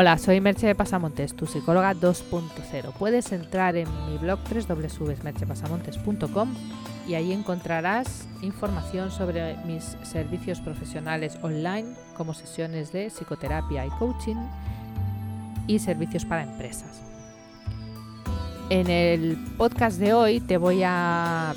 Hola, soy Merche Pasamontes, tu psicóloga 2.0. Puedes entrar en mi blog www.merchepasamontes.com y ahí encontrarás información sobre mis servicios profesionales online como sesiones de psicoterapia y coaching y servicios para empresas. En el podcast de hoy te voy a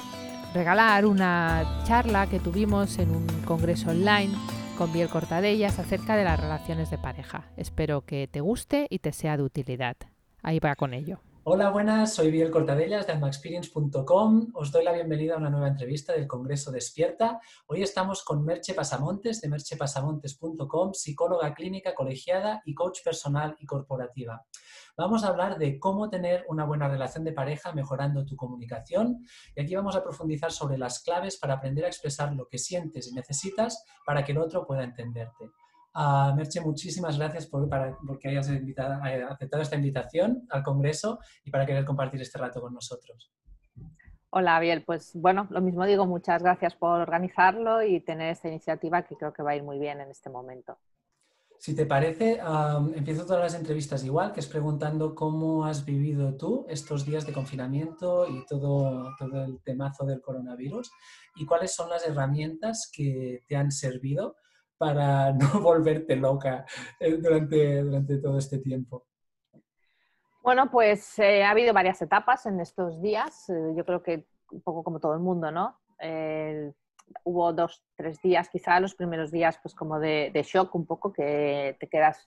regalar una charla que tuvimos en un congreso online con Biel Cortadellas acerca de las relaciones de pareja. Espero que te guste y te sea de utilidad. Ahí va con ello. Hola, buenas, soy Biel Cortadellas de almaexperience.com. Os doy la bienvenida a una nueva entrevista del Congreso Despierta. Hoy estamos con Merche Pasamontes de merchepasamontes.com, psicóloga clínica colegiada y coach personal y corporativa. Vamos a hablar de cómo tener una buena relación de pareja mejorando tu comunicación y aquí vamos a profundizar sobre las claves para aprender a expresar lo que sientes y necesitas para que el otro pueda entenderte. Uh, Merche, muchísimas gracias por, para, porque hayas invitado, eh, aceptado esta invitación al Congreso y para querer compartir este rato con nosotros. Hola, Biel. Pues bueno, lo mismo digo, muchas gracias por organizarlo y tener esta iniciativa que creo que va a ir muy bien en este momento. Si te parece, empiezo todas las entrevistas igual, que es preguntando cómo has vivido tú estos días de confinamiento y todo, todo el temazo del coronavirus y cuáles son las herramientas que te han servido para no volverte loca eh, durante, durante todo este tiempo. Bueno, pues eh, ha habido varias etapas en estos días. Eh, yo creo que un poco como todo el mundo, ¿no? hubo dos, tres días, quizá los primeros días, pues como de, shock un poco, que te quedas...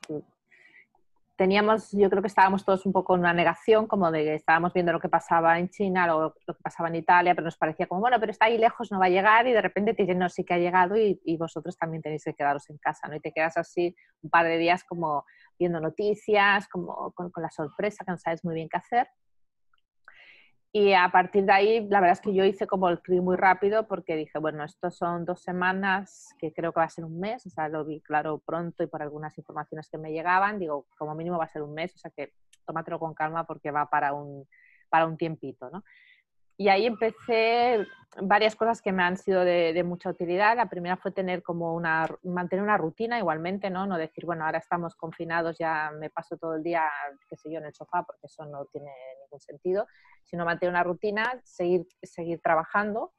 Teníamos, yo creo que estábamos todos un poco en una negación, como de que estábamos viendo lo que pasaba en China, lo, que pasaba en Italia, pero nos parecía como, bueno, pero está ahí lejos, no va a llegar, y de repente te dicen, no, sí que ha llegado y, vosotros también tenéis que quedaros en casa, ¿no? Y te quedas así un par de días como viendo noticias, como con, con la sorpresa, que no sabes muy bien qué hacer. Y a partir de ahí, la verdad es que yo hice como el clic muy rápido porque dije, bueno, esto son dos semanas, que creo que va a ser un mes, o sea, lo vi claro pronto y por algunas informaciones que me llegaban, digo, como mínimo va a ser un mes, o sea que tómatelo con calma porque va para un, para un tiempito, ¿no? Y ahí empecé varias cosas que me han sido de, mucha utilidad. La primera fue tener como una, mantener una rutina igualmente, ¿no? No decir, bueno, ahora estamos confinados, ya me paso todo el día, qué sé yo, en el sofá, porque eso no tiene ningún sentido, sino mantener una rutina, seguir, seguir trabajando,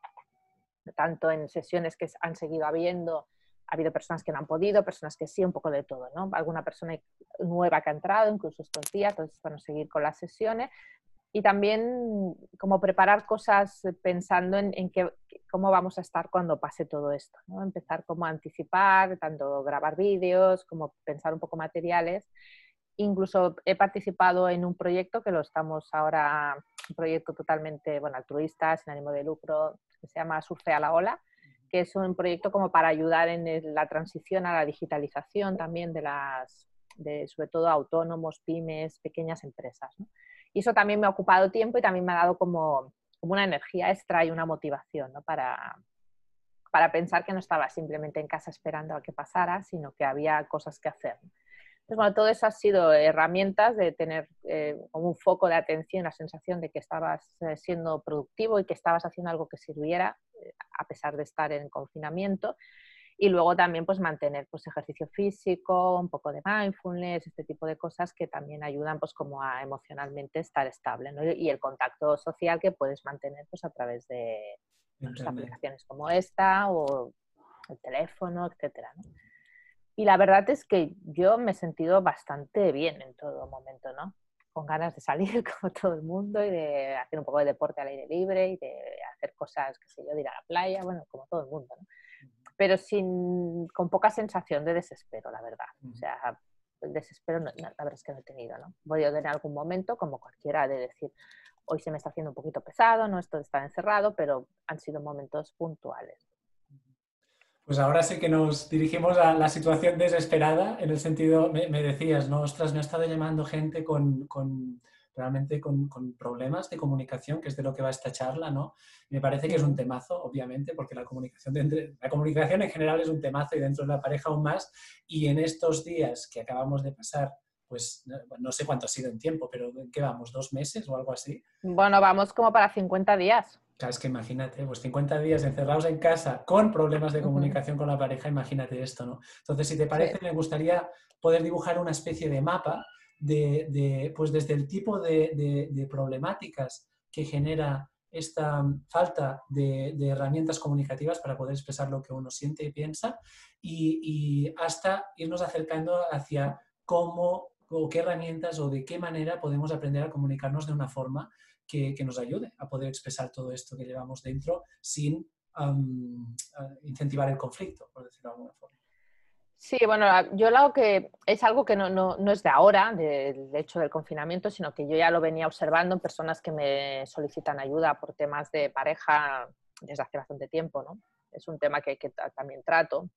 tanto en sesiones que han seguido habiendo, ha habido personas que no han podido, personas que sí, un poco de todo, ¿no? Alguna persona nueva que ha entrado, incluso estos días, entonces, bueno, seguir con las sesiones, y también como preparar cosas pensando en, en cómo vamos a estar cuando pase todo esto. ¿no? Empezar como a anticipar, tanto grabar vídeos como pensar un poco materiales. Incluso he participado en un proyecto que lo estamos ahora, un proyecto totalmente bueno, altruista, sin ánimo de lucro, que se llama Surfe a la Ola, que es un proyecto como para ayudar en la transición a la digitalización también de las, de, sobre todo autónomos, pymes, pequeñas empresas. Y eso también me ha ocupado tiempo y también me ha dado como, una energía extra y una motivación ¿no? para, para pensar que no estaba simplemente en casa esperando a que pasara, sino que había cosas que hacer. Entonces, bueno, todo eso ha sido herramientas de tener eh, como un foco de atención, la sensación de que estabas eh, siendo productivo y que estabas haciendo algo que sirviera, eh, a pesar de estar en confinamiento y luego también pues mantener pues ejercicio físico, un poco de mindfulness, este tipo de cosas que también ayudan pues como a emocionalmente estar estable ¿no? y el contacto social que puedes mantener pues a través de pues, aplicaciones como esta o el teléfono, etcétera. ¿no? Y la verdad es que yo me he sentido bastante bien en todo momento, ¿no? Con ganas de salir como todo el mundo y de hacer un poco de deporte al aire libre y de hacer cosas, qué sé yo, de ir a la playa, bueno, como todo el mundo, ¿no? Pero sin, con poca sensación de desespero, la verdad. O sea, el desespero la verdad es que no he tenido, ¿no? Voy a tener algún momento, como cualquiera, de decir, hoy se me está haciendo un poquito pesado, no esto está encerrado, pero han sido momentos puntuales. Pues ahora sí que nos dirigimos a la situación desesperada, en el sentido, me, decías, ¿no? Ostras, me ha estado llamando gente con realmente con, problemas de comunicación, que es de lo que va esta charla, ¿no? Me parece que es un temazo, obviamente, porque la comunicación, entre, la comunicación en general es un temazo y dentro de la pareja aún más. Y en estos días que acabamos de pasar, pues no sé cuánto ha sido en tiempo, pero ¿en qué vamos? ¿Dos meses o algo así? Bueno, vamos como para 50 días. Claro, es que imagínate, pues 50 días encerrados en casa con problemas de comunicación con la pareja, imagínate esto, ¿no? Entonces, si te parece, me gustaría poder dibujar una especie de mapa de, pues desde el tipo de, problemáticas que genera esta falta de, herramientas comunicativas para poder expresar lo que uno siente y piensa y, y hasta irnos acercando hacia cómo o qué herramientas o de qué manera podemos aprender a comunicarnos de una forma que, nos ayude a poder expresar todo esto que llevamos dentro sin incentivar el conflicto, por decirlo de alguna forma. Sí, bueno, yo lo que es algo que no, es de ahora, del hecho del confinamiento, sino que yo ya lo venía observando en personas que me solicitan ayuda por temas de pareja desde hace bastante tiempo, ¿no? Es un tema que, que también trato.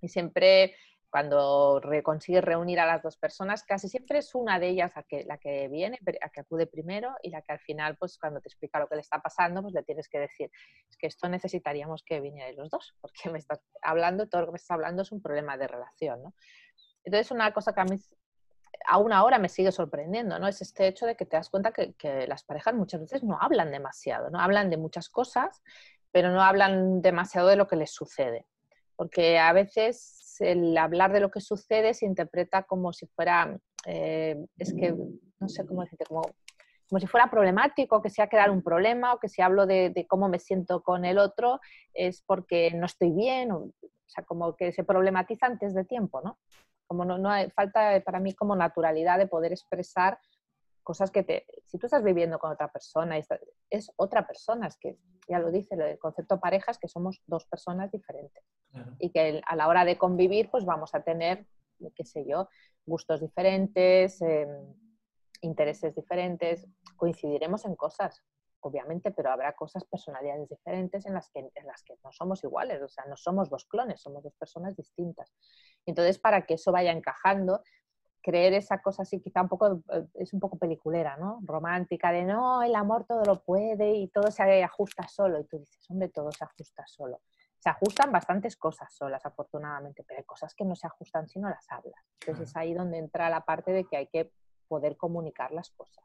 Y siempre cuando consigues reunir a las dos personas, casi siempre es una de ellas la que, la que viene, a que acude primero y la que al final, pues cuando te explica lo que le está pasando, pues le tienes que decir, es que esto necesitaríamos que vinierais los dos, porque me estás hablando, todo lo que me estás hablando es un problema de relación, ¿no? Entonces, una cosa que a mí aún ahora me sigue sorprendiendo, ¿no? Es este hecho de que te das cuenta que, que las parejas muchas veces no hablan demasiado, ¿no? Hablan de muchas cosas, pero no hablan demasiado de lo que les sucede. Porque a veces el hablar de lo que sucede se interpreta como si fuera, eh, es que, no sé cómo decirte, como, como si fuera problemático, que sea crear un problema o que si hablo de, cómo me siento con el otro es porque no estoy bien, o, sea, como que se problematiza antes de tiempo, ¿no? Como no, no hay, falta para mí como naturalidad de poder expresar cosas que te, si tú estás viviendo con otra persona, es otra persona, es que ya lo dice el concepto pareja, es que somos dos personas diferentes y que a la hora de convivir pues vamos a tener, qué sé yo, gustos diferentes, em, intereses diferentes, coincidiremos en cosas, obviamente, pero habrá cosas, personalidades diferentes en las que, en las que no somos iguales, o sea, no somos dos clones, somos dos personas distintas. Entonces, para que eso vaya encajando, creer esa cosa así quizá un poco, eh, es un poco peliculera, ¿no? Romántica, de no, el amor todo lo puede y todo se ajusta solo. Y tú dices, hombre, todo se ajusta solo. Se ajustan bastantes cosas solas, afortunadamente, pero hay cosas que no se ajustan si no las hablas. Entonces es ahí donde entra la parte de que hay que poder comunicar las cosas.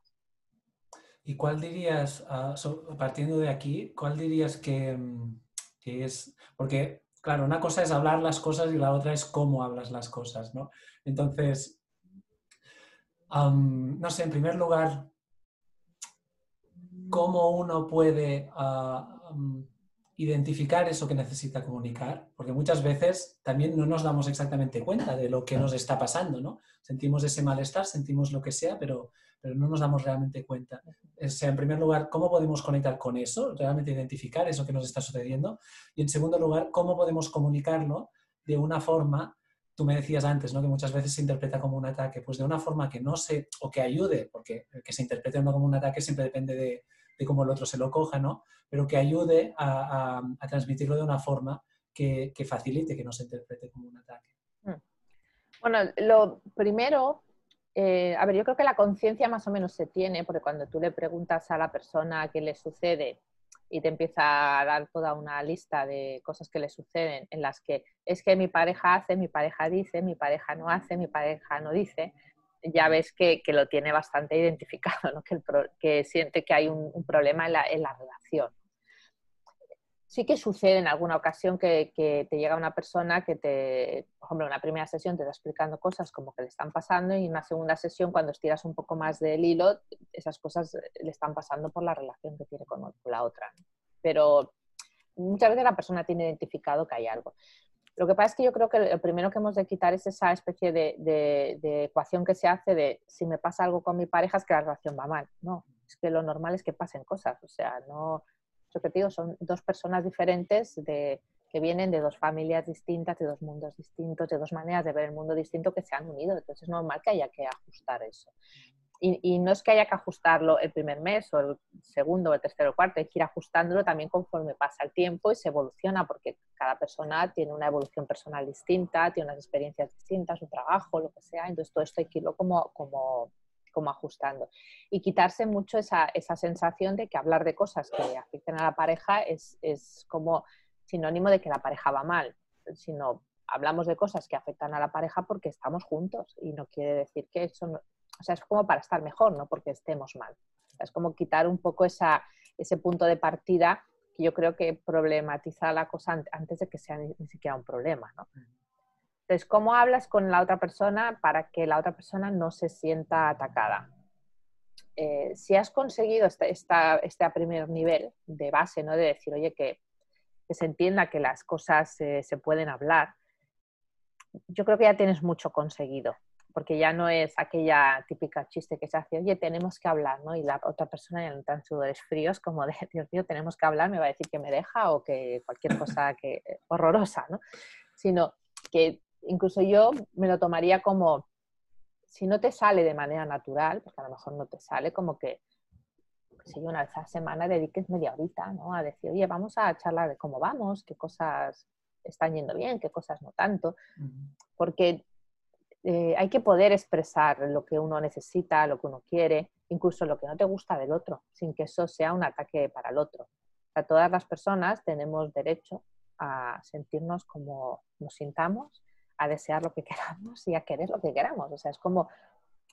¿Y cuál dirías, ah, partiendo de aquí, cuál dirías que, mm, que es, porque claro, una cosa es hablar las cosas y la otra es cómo hablas las cosas, ¿no? Entonces, no sé, en primer lugar, cómo uno puede ah, identificar eso que necesita comunicar, porque muchas veces también no nos damos exactamente cuenta de lo que nos está pasando, ¿no? Sentimos ese malestar, sentimos lo que sea, pero, pero no nos damos realmente cuenta. O sea, en primer lugar, ¿cómo podemos conectar con eso? Realmente identificar eso que nos está sucediendo. Y en segundo lugar, ¿cómo podemos comunicarlo de una forma tú me decías antes, ¿no? Que muchas veces se interpreta como un ataque, pues de una forma que no se, o que ayude, porque que se interprete no como un ataque siempre depende de, cómo el otro se lo coja, ¿no? Pero que ayude a, transmitirlo de una forma que, facilite que no se interprete como un ataque. Mm. Bueno, lo primero, eh, a ver, yo creo que la conciencia más o menos se tiene, porque cuando tú le preguntas a la persona qué le sucede, y te empieza a dar toda una lista de cosas que le suceden en las que es que mi pareja hace, mi pareja dice, mi pareja no hace, mi pareja no dice, ya ves que, lo tiene bastante identificado, que, que, siente que hay un, problema en la, en la, relación. Sí que sucede en alguna ocasión que, que, te llega una persona que te, por ejemplo, en una primera sesión te está explicando cosas como que le están pasando y en una segunda sesión cuando estiras un poco más del hilo, esas cosas le están pasando por la relación que tiene con la otra. Pero muchas veces la persona tiene identificado que hay algo. Lo que pasa es que yo creo que lo primero que hemos de quitar es esa especie de, de, ecuación que se hace de si me pasa algo con mi pareja es que la relación va mal. No, es que lo normal es que pasen cosas. O sea, no, yo que digo, son dos personas diferentes de, que vienen de dos familias distintas, de dos mundos distintos, de dos maneras de ver el mundo distinto que se han unido. Entonces es normal que haya que ajustar eso. Y, no es que haya que ajustarlo el primer mes o el segundo o el tercero o cuarto, hay que ir ajustándolo también conforme pasa el tiempo y se evoluciona, porque cada persona tiene una evolución personal distinta, tiene unas experiencias distintas, un trabajo, lo que sea. Entonces todo esto hay que irlo como, como como ajustando. Y quitarse mucho esa, esa, sensación de que hablar de cosas que afecten a la pareja es, es, como sinónimo de que la pareja va mal, sino hablamos de cosas que afectan a la pareja porque estamos juntos y no quiere decir que eso, o sea, es como para estar mejor, no porque estemos mal. Es como quitar un poco esa, ese punto de partida que yo creo que problematiza la cosa antes de que sea ni, siquiera un problema. ¿no? Entonces, ¿cómo hablas con la otra persona para que la otra persona no se sienta atacada? Eh, si has conseguido este, este primer nivel de base, ¿no? de decir, oye, que, se entienda que las cosas se pueden hablar, yo creo que ya tienes mucho conseguido porque ya no es aquella típica chiste que se hace, oye, tenemos que hablar, ¿no? Y la otra persona ya en sudores fríos como de, Dios mío, tenemos que hablar, me va a decir que me deja o que cualquier cosa que horrorosa, ¿no? Sino que incluso yo me lo tomaría como, si no te sale de manera natural, porque a lo mejor no te sale, como que, si yo una vez a la semana dediques media horita, ¿no? A decir, oye, vamos a charlar de cómo vamos, qué cosas están yendo bien, qué cosas no tanto, porque eh, hay que poder expresar lo que uno necesita, lo que uno quiere, incluso lo que no te gusta del otro, sin que eso sea un ataque para el otro. O todas las personas tenemos derecho a sentirnos como nos sintamos, a desear lo que queramos y a querer lo que queramos. O sea, es como,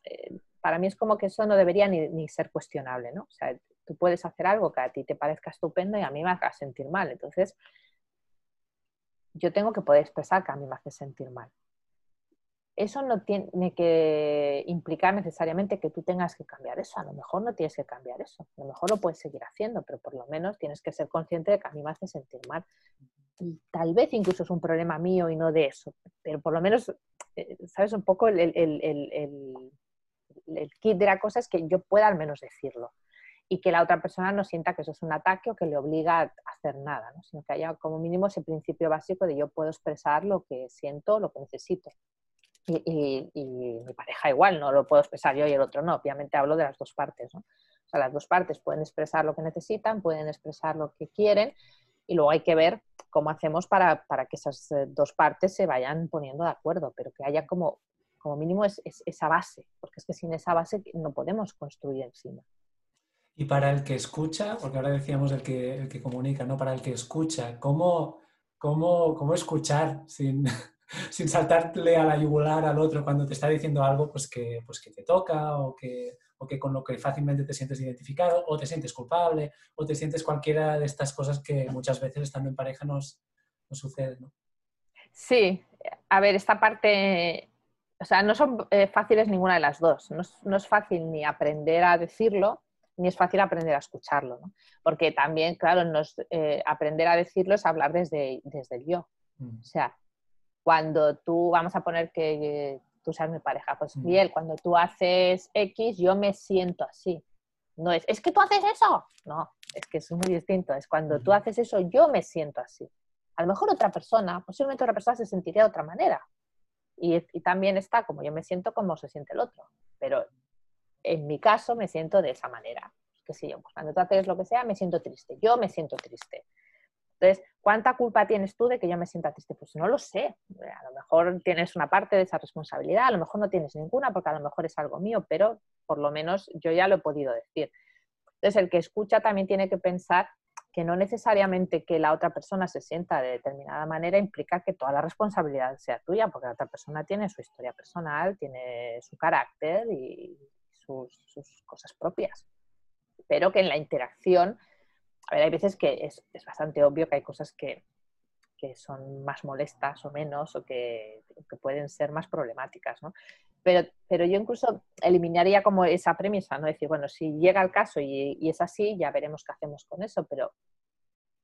eh, para mí es como que eso no debería ni, ni, ser cuestionable, ¿no? O sea, tú puedes hacer algo que a ti te parezca estupendo y a mí me haga sentir mal. Entonces, yo tengo que poder expresar que a mí me hace sentir mal eso no tiene que implicar necesariamente que tú tengas que cambiar eso. A lo mejor no tienes que cambiar eso. A lo mejor lo puedes seguir haciendo, pero por lo menos tienes que ser consciente de que a mí me hace sentir mal. Y tal vez incluso es un problema mío y no de eso, pero por lo menos, eh, ¿sabes? Un poco el, el, kit de la cosa es que yo pueda al menos decirlo y que la otra persona no sienta que eso es un ataque o que le obliga a hacer nada, ¿no? sino que haya como mínimo ese principio básico de yo puedo expresar lo que siento, lo que necesito. Y, mi pareja igual, no lo puedo expresar yo y el otro no. Obviamente hablo de las dos partes. ¿no? O sea, las dos partes pueden expresar lo que necesitan, pueden expresar lo que quieren y luego hay que ver cómo hacemos para, para que esas eh, dos partes se vayan poniendo de acuerdo, pero que haya como, como mínimo es, esa base, porque es que sin esa base no podemos construir encima. Y para el que escucha, porque ahora decíamos el que, el que comunica, ¿no? Para el que escucha, ¿cómo, cómo, cómo escuchar sin, sin saltarle a la yugular al otro cuando te está diciendo algo pues que, pues que te toca o que, o que con lo que fácilmente te sientes identificado o te sientes culpable o te sientes cualquiera de estas cosas que muchas veces estando en pareja nos, nos sucede. ¿no? Sí, a ver, esta parte, o sea, no son eh, fáciles ninguna de las dos. No es, no es, fácil ni aprender a decirlo, ni es fácil aprender a escucharlo, ¿no? Porque también, claro, nos, eh, aprender a decirlo es hablar desde, desde el yo. Mm. O sea, cuando tú, vamos a poner que tú seas mi pareja, pues bien, cuando tú haces X, yo me siento así. No es, es que tú haces eso. No, es que es muy distinto. Es cuando tú haces eso, yo me siento así. A lo mejor otra persona, posiblemente otra persona se sentiría de otra manera. Y, y también está como yo me siento, como se siente el otro. Pero en mi caso me siento de esa manera. Que si yo, pues cuando tú haces lo que sea, me siento triste. Yo me siento triste. Entonces, ¿cuánta culpa tienes tú de que yo me sienta triste? Pues no lo sé. A lo mejor tienes una parte de esa responsabilidad, a lo mejor no tienes ninguna porque a lo mejor es algo mío, pero por lo menos yo ya lo he podido decir. Entonces, el que escucha también tiene que pensar que no necesariamente que la otra persona se sienta de determinada manera implica que toda la responsabilidad sea tuya, porque la otra persona tiene su historia personal, tiene su carácter y sus, sus cosas propias. Pero que en la interacción a ver, hay veces que es, bastante obvio que hay cosas que, son más molestas o menos o que, pueden ser más problemáticas, ¿no? Pero, pero, yo incluso eliminaría como esa premisa, ¿no? Decir, bueno, si llega el caso y, es así, ya veremos qué hacemos con eso, pero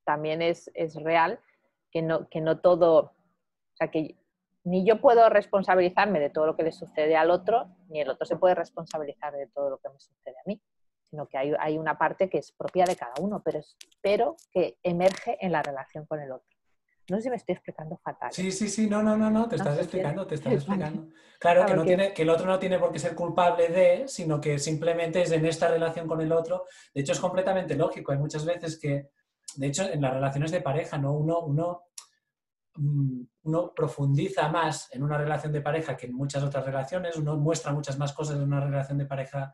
también es, real que no, que no todo, o sea, que ni yo puedo responsabilizarme de todo lo que le sucede al otro, ni el otro se puede responsabilizar de todo lo que me sucede a mí sino que hay, una parte que es propia de cada uno, pero, pero que emerge en la relación con el otro. No sé si me estoy explicando fatal. Sí, sí, sí, no, no, no, no, te estás explicando, te estás explicando. Claro, que, no tiene, que el otro no tiene por qué ser culpable de, sino que simplemente es en esta relación con el otro. De hecho, es completamente lógico. Hay muchas veces que, de hecho, en las relaciones de pareja, ¿no? Uno, uno, mm, uno profundiza más en una relación de pareja que en muchas otras relaciones, uno muestra muchas más cosas en una relación de pareja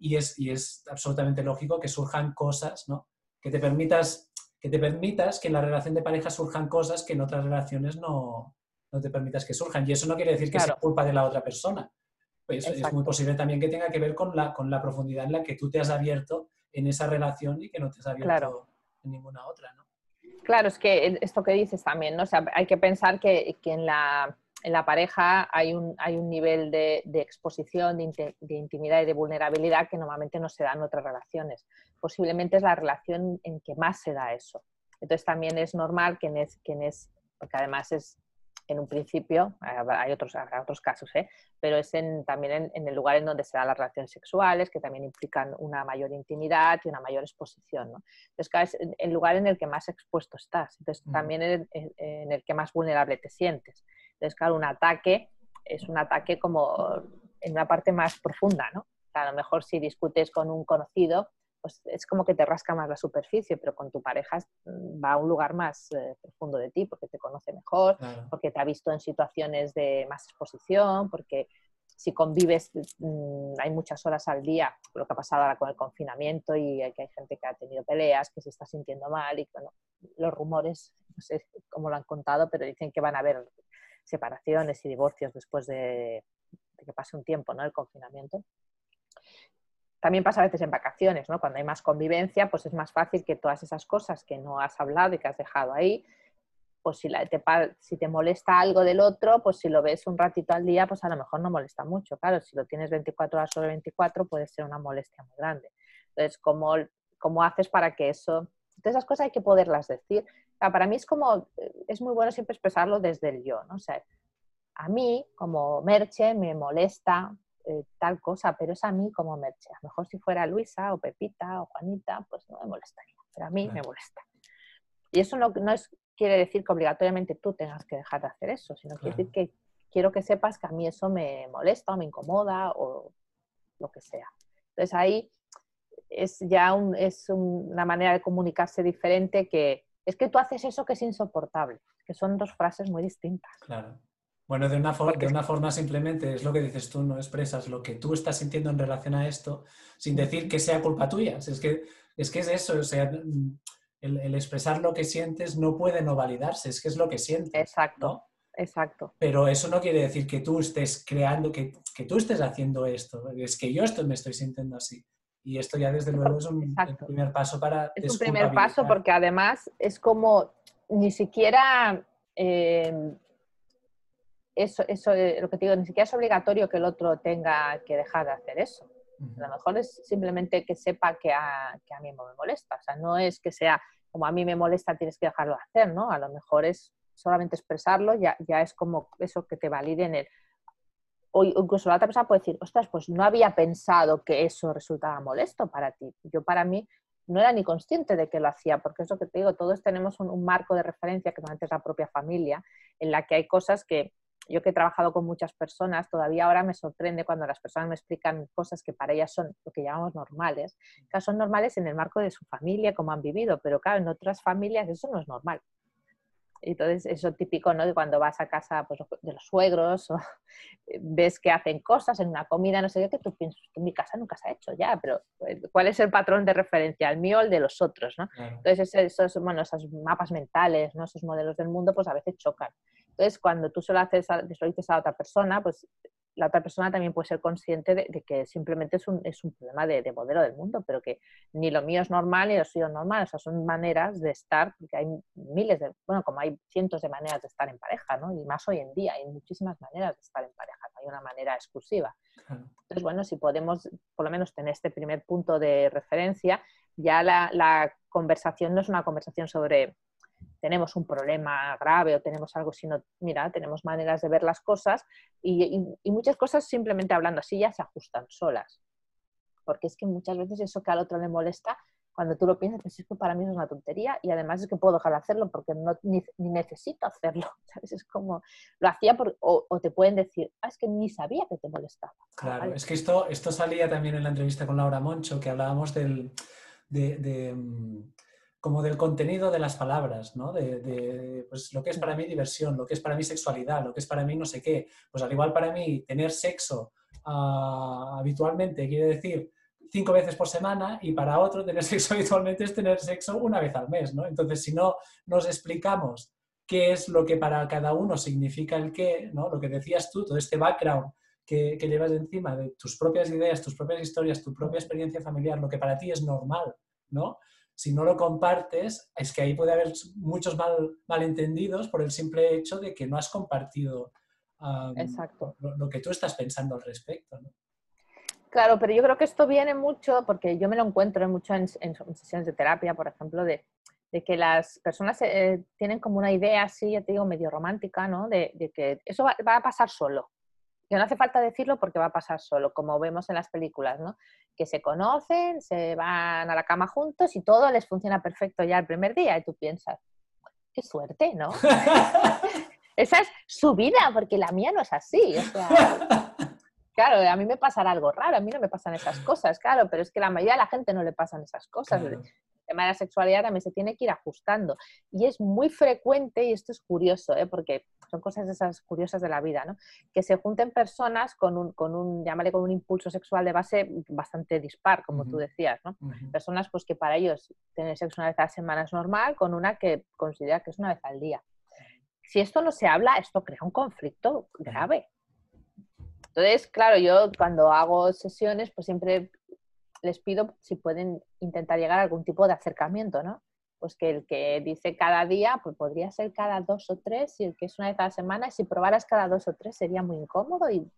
y es, y es absolutamente lógico que surjan cosas, ¿no? Que te, permitas, que te permitas que en la relación de pareja surjan cosas que en otras relaciones no, no te permitas que surjan. Y eso no quiere decir que sea culpa de la otra persona. Pues es muy posible también que tenga que ver con la, con la profundidad en la que tú te has abierto en esa relación y que no te has abierto en ninguna otra, ¿no? Claro, es que esto que dices también, ¿no? O sea, hay que pensar que, en, la, en, la, pareja hay un, hay un nivel de, exposición, de, intimidad y de vulnerabilidad que normalmente no se da en otras relaciones. Posiblemente es la relación en que más se da eso. Entonces también es normal que es, que es porque además es en un principio, hay otros, habrá otros casos, ¿eh? pero es también en, el lugar en donde se dan las relaciones sexuales, que también implican una mayor intimidad y una mayor exposición. ¿no? Entonces, es el lugar en el que más expuesto estás, entonces también en, en, el que más vulnerable te sientes. Entonces, claro, un ataque es un ataque como en una parte más profunda, ¿no? a lo mejor si discutes con un conocido, pues es como que te rasca más la superficie, pero con tu pareja va a un lugar más eh, profundo de ti, porque te conoce mejor, porque te ha visto en situaciones de más exposición, porque si convives, mm, hay muchas horas al día, lo que ha pasado ahora con el confinamiento y que hay gente que ha tenido peleas, que se está sintiendo mal y bueno, los rumores, no sé cómo lo han contado, pero dicen que van a haber separaciones y divorcios después de, que pase un tiempo, ¿no? El confinamiento también pasa a veces en vacaciones, ¿no? Cuando hay más convivencia, pues es más fácil que todas esas cosas que no has hablado y que has dejado ahí, pues si, te, si te molesta algo del otro, pues si lo ves un ratito al día, pues a lo mejor no molesta mucho. Claro, si lo tienes 24 horas sobre 24, puede ser una molestia muy grande. Entonces, ¿cómo, cómo haces para que eso... Entonces, esas cosas hay que poderlas decir. Para mí es como, es muy bueno siempre expresarlo desde el yo, ¿no? O sea, a mí, como Merche, me molesta eh, tal cosa, pero es a mí como Merche. A lo mejor si fuera Luisa o Pepita o Juanita, pues no me molestaría, pero a mí me molesta. Y eso no, no es, quiere decir que obligatoriamente tú tengas que dejar de hacer eso, sino quiere decir que quiero que sepas que a mí eso me molesta o me incomoda o lo que sea. Entonces ahí es ya es una manera de comunicarse diferente que es que tú haces eso que es insoportable, que son dos frases muy distintas. Claro. Bueno, de una, de una forma simplemente es lo que dices tú, no expresas lo que tú estás sintiendo en relación a esto, sin decir que sea culpa tuya. Es que es, que es eso, o sea, el, expresar lo que sientes no puede no validarse, es que es lo que sientes. Exacto, exacto. Pero eso no quiere decir que tú estés creando, que, que, tú estés haciendo esto, es que yo esto me estoy sintiendo así. Y esto ya desde luego es un primer paso para... Es un primer paso porque además es como ni siquiera... Eh, eso, eso eh, lo que te digo, ni siquiera es obligatorio que el otro tenga que dejar de hacer eso. A lo mejor es simplemente que sepa que a, que a mí me molesta. O sea, no es que sea como a mí me molesta, tienes que dejarlo de hacer, ¿no? A lo mejor es solamente expresarlo, ya, ya es como eso que te valide en el... O incluso la otra persona puede decir, ostras, pues no había pensado que eso resultaba molesto para ti. Yo para mí no era ni consciente de que lo hacía, porque es lo que te digo, todos tenemos un, marco de referencia que normalmente es la propia familia, en la que hay cosas que yo que he trabajado con muchas personas, todavía ahora me sorprende cuando las personas me explican cosas que para ellas son lo que llamamos normales. que son normales en el marco de su familia, como han vivido, pero claro, en otras familias eso no es normal. Entonces, eso típico, ¿no? De cuando vas a casa pues, de los suegros o ves que hacen cosas en una comida, no sé qué, que tú piensas, en mi casa nunca se ha hecho ya, pero eh, ¿cuál es el patrón de referencia? ¿El mío o el de los otros, no? Entonces, esos, bueno, esos mapas mentales, ¿no? Esos modelos del mundo, pues a veces chocan. Entonces, cuando tú se lo, haces a, lo dices a otra persona, pues la otra persona también puede ser consciente de, que simplemente es un, es un problema de, modelo del mundo, pero que ni lo mío es normal ni lo suyo es normal. O sea, son maneras de estar, porque hay miles de, bueno, como hay cientos de maneras de estar en pareja, ¿no? Y más hoy en día, hay muchísimas maneras de estar en pareja, no hay una manera exclusiva. Entonces, bueno, si podemos por lo menos tener este primer punto de referencia, ya la, la conversación no es una conversación sobre tenemos un problema grave o tenemos algo, sino, mira, tenemos maneras de ver las cosas y, muchas cosas simplemente hablando así ya se ajustan solas. Porque es que muchas veces eso que al otro le molesta, cuando tú lo piensas, pues es que para mí es una tontería y además es que puedo dejar de hacerlo porque no, ni, necesito hacerlo. ¿sabes? Es como, lo hacía o, te pueden decir, ah, es que ni sabía que te molestaba. Claro, es que esto, esto salía también en la entrevista con Laura Moncho, que hablábamos del, de mm, como del contenido de las palabras, ¿no? De, pues, lo que es para mí diversión, lo que es para mí sexualidad, lo que es para mí no sé qué. Pues al igual para mí tener sexo ah, habitualmente quiere decir cinco veces por semana y para otro tener sexo habitualmente es tener sexo una vez al mes, ¿no? Entonces si no nos explicamos qué es lo que para cada uno significa el qué, ¿no? Lo que decías tú, todo este background que, que, llevas encima de tus propias ideas, tus propias historias, tu propia experiencia familiar, lo que para ti es normal, ¿no? Si no lo compartes, es que ahí puede haber muchos mal, malentendidos por el simple hecho de que no has compartido Exacto. Lo, que tú estás pensando al respecto. ¿no? Claro, pero yo creo que esto viene mucho, porque yo me lo encuentro mucho en, sesiones de terapia, por ejemplo, de, que las personas eh, tienen como una idea así, ya te digo, medio romántica, ¿no? De, que eso va, a pasar solo. Que no hace falta decirlo porque va a pasar solo, como vemos en las películas, ¿no? Que se conocen, se van a la cama juntos y todo les funciona perfecto ya el primer día. Y tú piensas, qué suerte, ¿no? Esa es su vida, porque la mía no es así. O sea, Claro, a mí me pasará algo raro, a mí no me pasan esas cosas, claro, pero es que la mayoría de la gente no le pasan esas cosas. El tema de la sexualidad también se tiene que ir ajustando. Y es muy frecuente, y esto es curioso, ¿eh? porque son cosas esas curiosas de la vida, ¿no? que se junten personas con un, con un, llámale, con un impulso sexual de base bastante dispar, como tú decías. ¿no? Personas pues, que para ellos tener sexo una vez a la semana es normal, con una que considera que es una vez al día. Si esto no se habla, esto crea un conflicto grave. Entonces, claro, yo cuando hago sesiones, pues siempre les pido si pueden intentar llegar a algún tipo de acercamiento, ¿no? Pues que el que dice cada día, pues podría ser cada dos o tres, y el que es una vez a la semana, y si probaras cada dos o tres sería muy incómodo y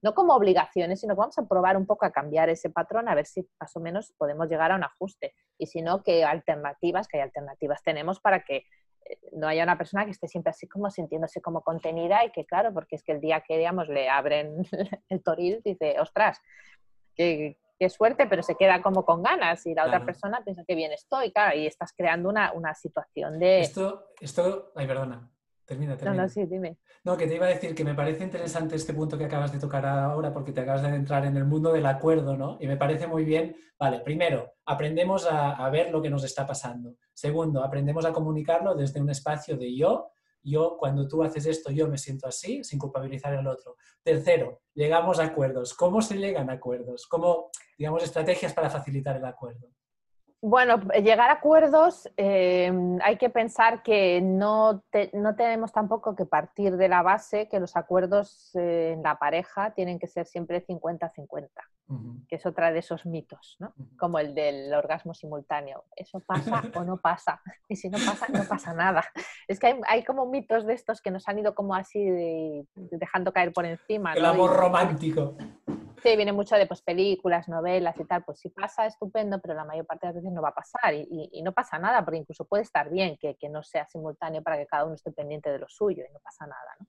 no como obligaciones, sino que vamos a probar un poco a cambiar ese patrón, a ver si más o menos podemos llegar a un ajuste. Y si no, qué alternativas, qué alternativas tenemos para que no haya una persona que esté siempre así como sintiéndose como contenida y que claro, porque es que el día que digamos le abren el toril dice, ostras, qué, suerte, pero se queda como con ganas y la otra persona piensa que bien estoy, claro, y estás creando una, una situación de... Esto, esto, ay, perdona, termina, termina. No, no, sí, dime. No, que te iba a decir que me parece interesante este punto que acabas de tocar ahora porque te acabas de entrar en el mundo del acuerdo, ¿no? Y me parece muy bien, vale, primero, aprendemos a, ver lo que nos está pasando. Segundo, aprendemos a comunicarlo desde un espacio de yo, yo, cuando tú haces esto, yo me siento así, sin culpabilizar al otro. Tercero, llegamos a acuerdos. ¿Cómo se llegan a acuerdos? ¿Cómo, digamos, estrategias para facilitar el acuerdo? Bueno, llegar a acuerdos, eh, hay que pensar que no, no, tenemos tampoco que partir de la base que los acuerdos eh, en la pareja tienen que ser siempre 50-50, que es otra de esos mitos, ¿no? Como el del orgasmo simultáneo. ¿Eso pasa o no pasa? Y si no pasa, no pasa nada. Es que hay, hay como mitos de estos que nos han ido como así dejando caer por encima. El amor romántico. Sí, viene mucho de pues, películas, novelas y tal. Pues si pasa, estupendo, pero la mayor parte de las veces no va a pasar. Y, no pasa nada, porque incluso puede estar bien que, no sea simultáneo para que cada uno esté pendiente de lo suyo y no pasa nada. ¿no?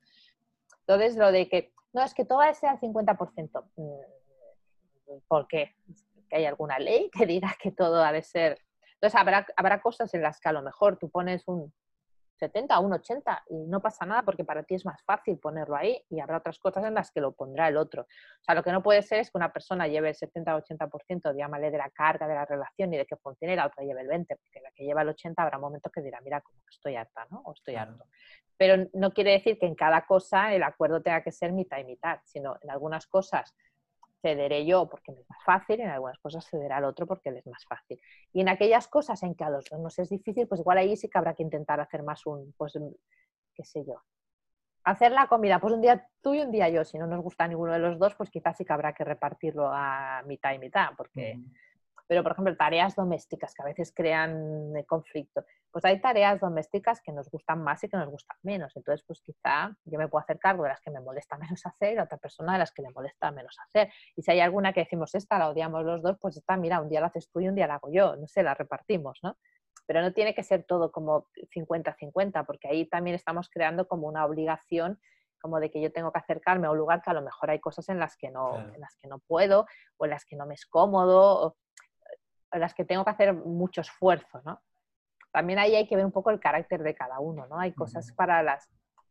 Entonces, lo de que, no, es que todo va a ser al 50%. Mm, ¿Por qué? ¿Que hay alguna ley que diga que todo ha de ser... Entonces, habrá, habrá cosas en las que a lo mejor tú pones un 70 o un 80 y no pasa nada porque para ti es más fácil ponerlo ahí y habrá otras cosas en las que lo pondrá el otro. O sea, lo que no puede ser es que una persona lleve el 70 o 80%, llámale, de la carga de la relación y de que funcione y la otra lleve el 20, porque la que lleva el 80 habrá momentos que dirá, mira, como que estoy harta, ¿no? O estoy harto. Pero no quiere decir que en cada cosa el acuerdo tenga que ser mitad y mitad, sino en algunas cosas cederé yo porque me es más fácil, en algunas cosas cederá al otro porque le es más fácil. Y en aquellas cosas en que a los dos nos es difícil, pues igual ahí sí que habrá que intentar hacer más un, pues, qué sé yo. Hacer la comida, pues un día tú y un día yo. Si no nos gusta ninguno de los dos, pues quizás sí que habrá que repartirlo a mitad y mitad, porque... Pero, por ejemplo, tareas domésticas que a veces crean conflicto. Pues hay tareas domésticas que nos gustan más y que nos gustan menos. Entonces, pues quizá yo me puedo hacer cargo de las que me molesta menos hacer y a otra persona de las que le molesta menos hacer. Y si hay alguna que decimos, esta la odiamos los dos, pues está, mira, un día la haces tú y un día la hago yo. No sé, la repartimos, ¿no? Pero no tiene que ser todo como 50-50, porque ahí también estamos creando como una obligación como de que yo tengo que acercarme a un lugar que a lo mejor hay cosas en las que no, en las que no puedo o en las que no me es cómodo las que tengo que hacer mucho esfuerzo, ¿no? También ahí hay que ver un poco el carácter de cada uno, ¿no? Hay cosas para las...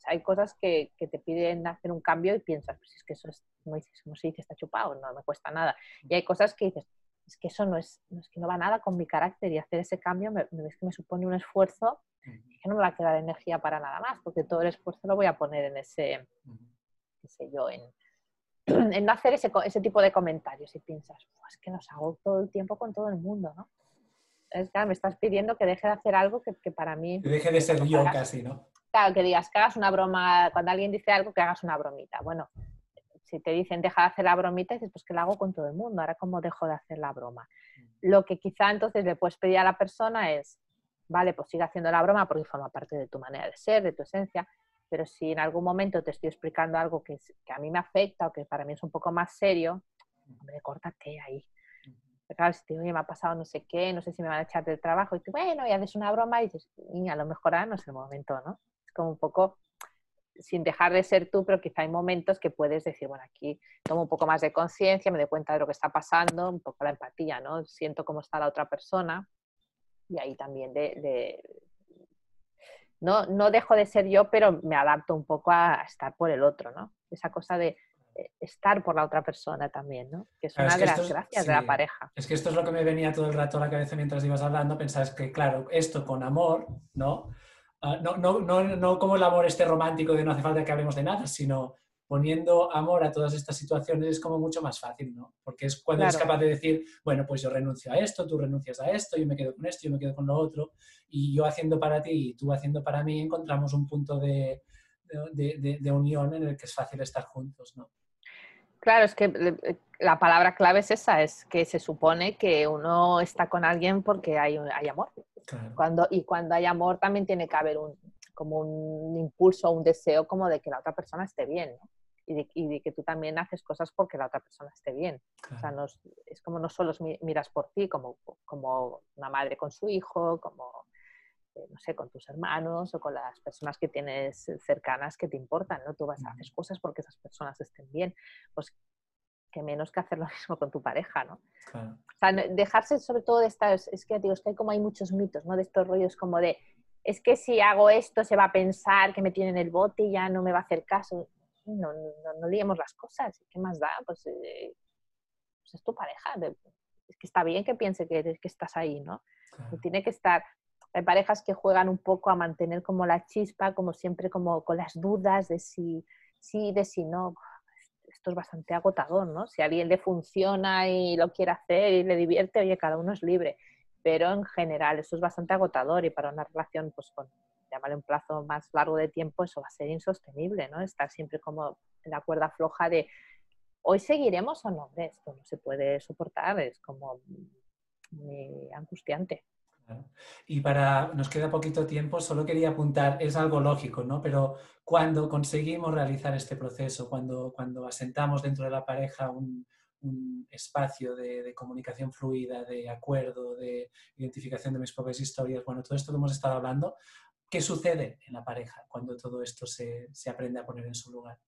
hay cosas que, que, te piden hacer un cambio y piensas, pues es que eso es, como, dices, como se dice, está chupado, no me cuesta nada. Y hay cosas que dices, es que eso no es, no es que no va nada con mi carácter y hacer ese cambio me, ves que me supone un esfuerzo que no me va a quedar energía para nada más, porque todo el esfuerzo lo voy a poner en ese, qué sé yo, en, en no hacer ese, ese, tipo de comentarios y piensas, es que nos hago todo el tiempo con todo el mundo, ¿no? Es que me estás pidiendo que deje de hacer algo que, que para mí... Que deje de ser yo casi, ¿no? Claro, que digas que hagas una broma, cuando alguien dice algo, que hagas una bromita. Bueno, si te dicen deja de hacer la bromita, dices, pues que la hago con todo el mundo, ahora cómo dejo de hacer la broma. Lo que quizá entonces le puedes pedir a la persona es, vale, pues sigue haciendo la broma porque forma parte de tu manera de ser, de tu esencia, pero si en algún momento te estoy explicando algo que, que a mí me afecta o que para mí es un poco más serio, hombre, córtate ahí. Claro, si te me ha pasado no sé qué, no sé si me van a echar del trabajo, y tú, bueno, y haces una broma y dices, a lo mejor ahora no es el momento, ¿no? Es como un poco sin dejar de ser tú, pero quizá hay momentos que puedes decir, bueno, aquí tomo un poco más de conciencia, me doy cuenta de lo que está pasando, un poco la empatía, ¿no? Siento cómo está la otra persona y ahí también de, no, no dejo de ser yo, pero me adapto un poco a estar por el otro, ¿no? Esa cosa de eh, estar por la otra persona también, ¿no? Que es una de las gracias de la pareja. Es que esto es lo que me venía todo el rato a la cabeza mientras ibas hablando, pensabas que, claro, esto con amor, ¿no? Ah, no, no, no, no, como el amor este romántico de no hace falta que hablemos de nada, sino poniendo amor a todas estas situaciones es como mucho más fácil, ¿no? Porque es cuando eres capaz de decir, bueno, pues yo renuncio a esto, tú renuncias a esto, yo me quedo con esto, yo me quedo con lo otro, y yo haciendo para ti y tú haciendo para mí, encontramos un punto de, de, de, unión en el que es fácil estar juntos, ¿no? Claro, es que eh, la palabra clave es esa, es que se supone que uno está con alguien porque hay, hay amor. Cuando, y cuando hay amor también tiene que haber un, como un impulso, un deseo como de que la otra persona esté bien, ¿no? Y, de, y, de, que tú también haces cosas porque la otra persona esté bien. O sea, no es, como no solo miras por ti, como, como una madre con su hijo, como, eh, no sé, con tus hermanos o con las personas que tienes cercanas que te importan, ¿no? Tú vas a hacer cosas porque esas personas estén bien. Pues que menos que hacer lo mismo con tu pareja, ¿no? O sea, dejarse sobre todo de estar, es que digo, es que hay como hay muchos mitos, ¿no? De estos rollos como de, es que si hago esto se va a pensar que me tiene en el bote y ya no me va a hacer caso. No, no, no liemos las cosas, ¿qué más da? Pues, eh, pues es tu pareja, es que está bien que piense que, que estás ahí, ¿no? Tiene que estar, hay parejas que juegan un poco a mantener como la chispa, como siempre como con las dudas de si sí, de si no esto es bastante agotador, ¿no? Si a alguien le funciona y lo quiere hacer y le divierte, oye, cada uno es libre. Pero en general esto es bastante agotador y para una relación, pues con, llámale un plazo más largo de tiempo, eso va a ser insostenible, ¿no? Estar siempre como en la cuerda floja de hoy seguiremos o no, esto no se puede soportar, es como muy angustiante. Y para, nos queda poquito tiempo, solo quería apuntar, es algo lógico, ¿no? Pero cuando conseguimos realizar este proceso, cuando, cuando asentamos dentro de la pareja un, espacio de, de, comunicación fluida, de acuerdo, de identificación de mis propias historias, bueno, todo esto que hemos estado hablando, ¿qué sucede en la pareja cuando todo esto se, se aprende a poner en su lugar?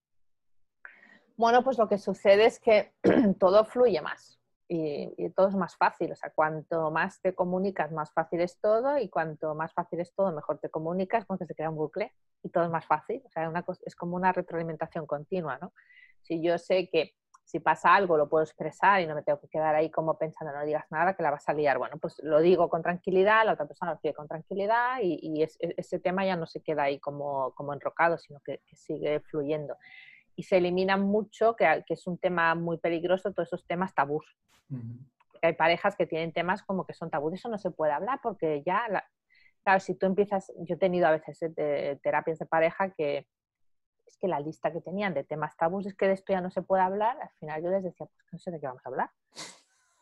Bueno, pues lo que sucede es que todo fluye más y, todo es más fácil. O sea, cuanto más te comunicas, más fácil es todo y cuanto más fácil es todo, mejor te comunicas porque se crea un bucle y todo es más fácil. O sea, es como una retroalimentación continua, ¿no? Si yo sé que si pasa algo lo puedo expresar y no me tengo que quedar ahí como pensando, no digas nada que la vas a liar. Bueno, pues lo digo con tranquilidad, la otra persona lo dice con tranquilidad y, e, ese tema ya no se queda ahí como, como enrocado, sino que, que sigue fluyendo y se eliminan mucho, que, que, es un tema muy peligroso, todos esos temas tabús. Hay parejas que tienen temas como que son tabús, eso no se puede hablar porque ya, claro, si tú empiezas, yo he tenido a veces eh, terapias de pareja que es que la lista que tenían de temas tabús es que de esto ya no se puede hablar, al final yo les decía, pues no sé de qué vamos a hablar,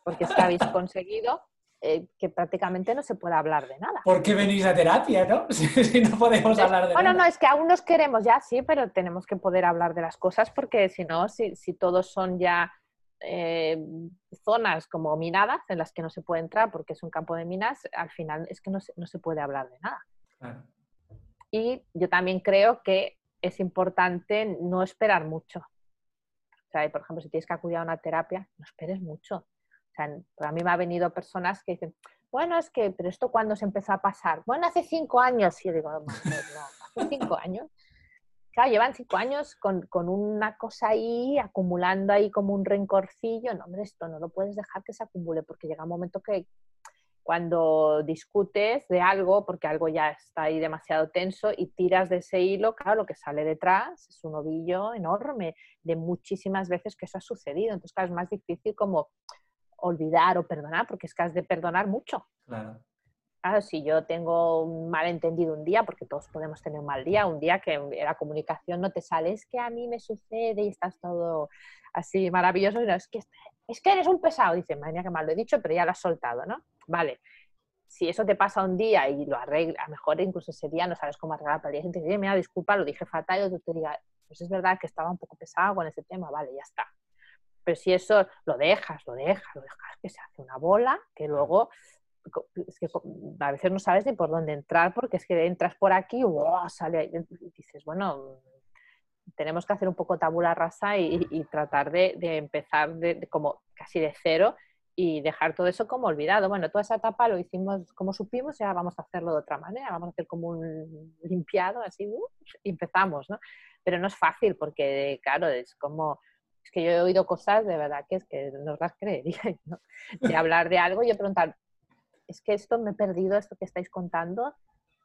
porque es que habéis conseguido eh, que prácticamente no se puede hablar de nada. ¿Por qué venís a terapia, no? si no podemos hablar de bueno, nada. no, es que aún nos queremos ya, sí, pero tenemos que poder hablar de las cosas porque si no, si, si todos son ya eh, zonas como minadas en las que no se puede entrar porque es un campo de minas, al final es que no se, no se puede hablar de nada. Y yo también creo que es importante no esperar mucho. O sea, por ejemplo, si tienes que acudir a una terapia, no esperes mucho. O sea, a mí me ha venido personas que dicen, bueno, es que, pero esto cuando se empezó a pasar, bueno, hace cinco años. Y yo digo, no, hace cinco años llevan cinco años con, una cosa ahí, acumulando ahí como un rencorcillo. No, hombre, esto no lo puedes dejar que se acumule porque llega un momento que cuando discutes de algo, porque algo ya está ahí demasiado tenso y tiras de ese hilo, claro, lo que sale detrás es un ovillo enorme de muchísimas veces que eso ha sucedido. Entonces, claro, es más difícil como olvidar o perdonar, porque es que has de perdonar mucho. Claro, si yo tengo un malentendido un día, porque todos podemos tener un mal día, un día que la comunicación no te sale, es que a mí me sucede y estás todo así maravilloso, y no, es que, es que eres un pesado, dice, madre mía, que mal lo he dicho, pero ya lo has soltado, ¿no? Vale, si eso te pasa un día y lo arregla, a lo mejor incluso ese día no sabes cómo arreglar para el día siguiente, dice, mira, disculpa, lo dije fatal, y tú te digas, pues es verdad que estaba un poco pesado con ese tema, vale, ya está. Pero si eso lo dejas, lo dejas, lo dejas, que se hace una bola, que luego es que a veces no sabes ni por dónde entrar porque es que entras por aquí y sale y dices, bueno, tenemos que hacer un poco tabula rasa y, tratar de, empezar de, como casi de cero y dejar todo eso como olvidado. Bueno, toda esa etapa lo hicimos como supimos y ahora vamos a hacerlo de otra manera, vamos a hacer como un limpiado, así, uh, y empezamos, ¿no? Pero no es fácil porque, claro, es como, es que yo he oído cosas de verdad que es que no las creeríais, ¿no? De hablar de algo y yo preguntar, es que esto me he perdido, esto que estáis contando.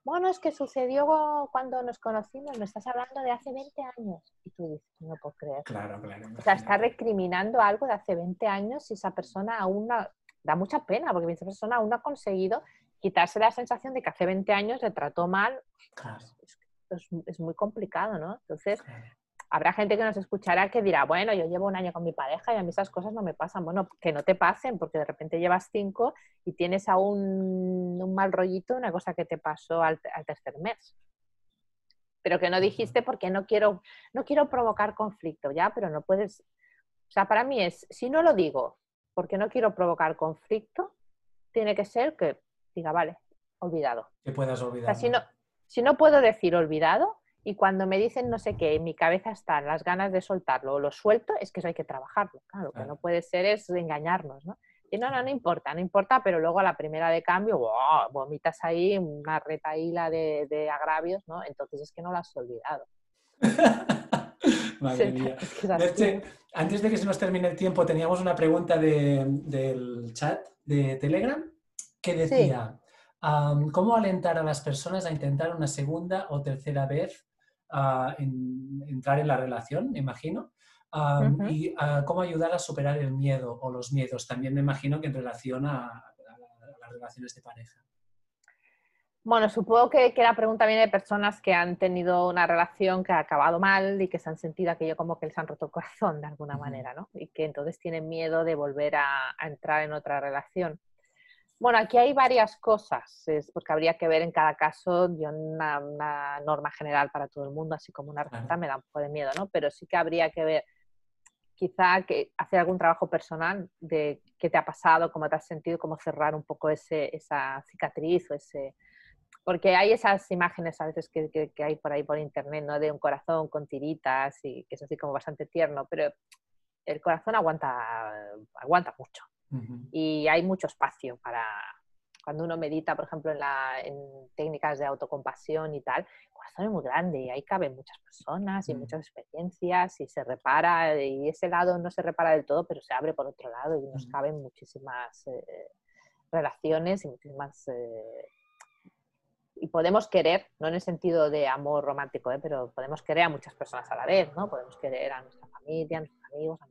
Bueno, es que sucedió cuando nos conocimos, me estás hablando de hace 20 años. Y tú dices, no puedo creer. Claro, claro. O sea, está recriminando algo de hace 20 años y esa persona aún no, da mucha pena, porque esa persona aún no ha conseguido quitarse la sensación de que hace 20 años le trató mal. Claro. Es, es, muy complicado, ¿no? Entonces, habrá gente que nos escuchará que dirá, bueno, yo llevo un año con mi pareja y a mí esas cosas no me pasan. Bueno, que no te pasen porque de repente llevas cinco y tienes aún un mal rollito, una cosa que te pasó al, tercer mes. Pero que no dijiste porque no quiero, no quiero provocar conflicto, ¿ya? Pero no puedes... O sea, para mí es, si no lo digo porque no quiero provocar conflicto, tiene que ser que diga, vale, olvidado. Que puedas olvidar. si, no, si no puedo decir olvidado, y cuando me dicen no sé qué, en mi cabeza están las ganas de soltarlo o lo suelto, es que eso hay que trabajarlo. Claro, lo que no puede ser es engañarnos, ¿no? Y no, no, no importa, no importa, pero luego a la primera de cambio, vomitas ahí una retaíla de, de agravios, ¿no? Entonces es que no lo has olvidado. Madre mía. antes de que se nos termine el tiempo, teníamos una pregunta del chat de Telegram que decía, ¿cómo alentar a las personas a intentar una segunda o tercera vez entrar en la relación, me imagino. Y cómo ayudar a superar el miedo o los miedos, también me imagino que en relación a, las relaciones de pareja. Bueno, supongo que, la pregunta viene de personas que han tenido una relación que ha acabado mal y que se han sentido aquello como que les han roto el corazón de alguna manera, ¿no? Y que entonces tienen miedo de volver a entrar en otra relación. Bueno, aquí hay varias cosas, es porque habría que ver en cada caso, yo una, una norma general para todo el mundo, así como una receta me da un poco de miedo, ¿no? Pero sí que habría que ver, quizá que hacer algún trabajo personal de qué te ha pasado, cómo te has sentido, cómo cerrar un poco ese, esa cicatriz o ese... Porque hay esas imágenes a veces que, que, hay por ahí por internet, ¿no? De un corazón con tiritas y que es así como bastante tierno, pero el corazón aguanta, aguanta mucho. Y hay mucho espacio para, cuando uno medita, por ejemplo, en, la, en, técnicas de autocompasión y tal, el corazón es muy grande y ahí caben muchas personas y mm. muchas experiencias y se repara y ese lado no se repara del todo, pero se abre por otro lado y nos caben muchísimas eh, relaciones y muchísimas... Eh, y podemos querer, no en el sentido de amor romántico, ¿eh? pero podemos querer a muchas personas a la vez, ¿no? Podemos querer a nuestra familia, a nuestros amigos, a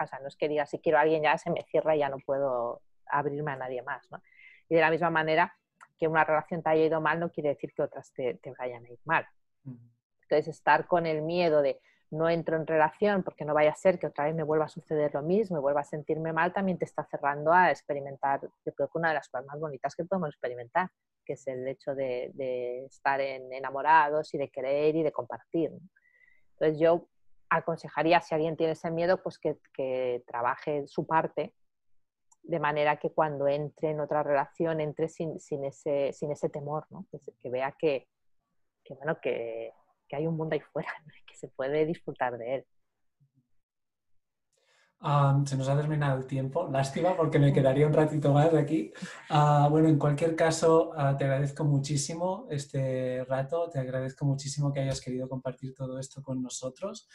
o sea, no es que diga si quiero a alguien ya se me cierra y ya no puedo abrirme a nadie más, ¿no? Y de la misma manera que una relación te haya ido mal no quiere decir que otras te, te vayan a ir mal. Entonces, estar con el miedo de no entro en relación porque no vaya a ser que otra vez me vuelva a suceder lo mismo y vuelva a sentirme mal, también te está cerrando a experimentar, yo creo que una de las cosas más bonitas que podemos experimentar, que es el hecho de, de estar en, enamorados y de querer y de compartir. Entonces yo aconsejaría, si alguien tiene ese miedo, pues que, trabaje su parte de manera que cuando entre en otra relación entre sin, ese, sin ese temor, ¿no? que, vea que, bueno, que, hay un mundo ahí fuera, que se puede disfrutar de él se nos ha terminado el tiempo, lástima porque me quedaría un ratito más aquí. Ah, bueno, en cualquier caso, ah, te agradezco muchísimo este rato, te agradezco muchísimo que hayas querido compartir todo esto con nosotros.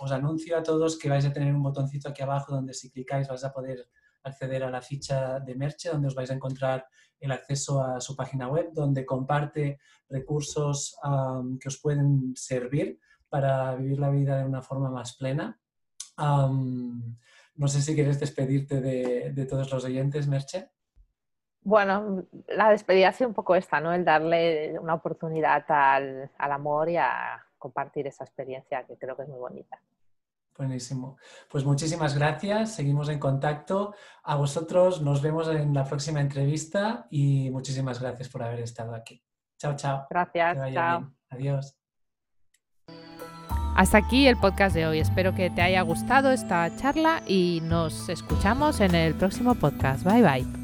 os anuncio a todos que vais a tener un botoncito aquí abajo donde si clicáis vais a poder acceder a la ficha de Merche, donde os vais a encontrar el acceso a su página web, donde comparte recursos que os pueden servir para vivir la vida de una forma más plena no sé si quieres despedirte de, todos los oyentes, Merche. Bueno, la despedida ha sido un poco esta, ¿no? El darle una oportunidad al, al amor y a compartir esa experiencia que creo que es muy bonita. Buenísimo. Pues muchísimas gracias. Seguimos en contacto. A vosotros nos vemos en la próxima entrevista y muchísimas gracias por haber estado aquí. Chao, chao. Gracias. Chao. Adiós. Hasta aquí el podcast de hoy. Espero que te haya gustado esta charla y nos escuchamos en el próximo podcast. Bye bye.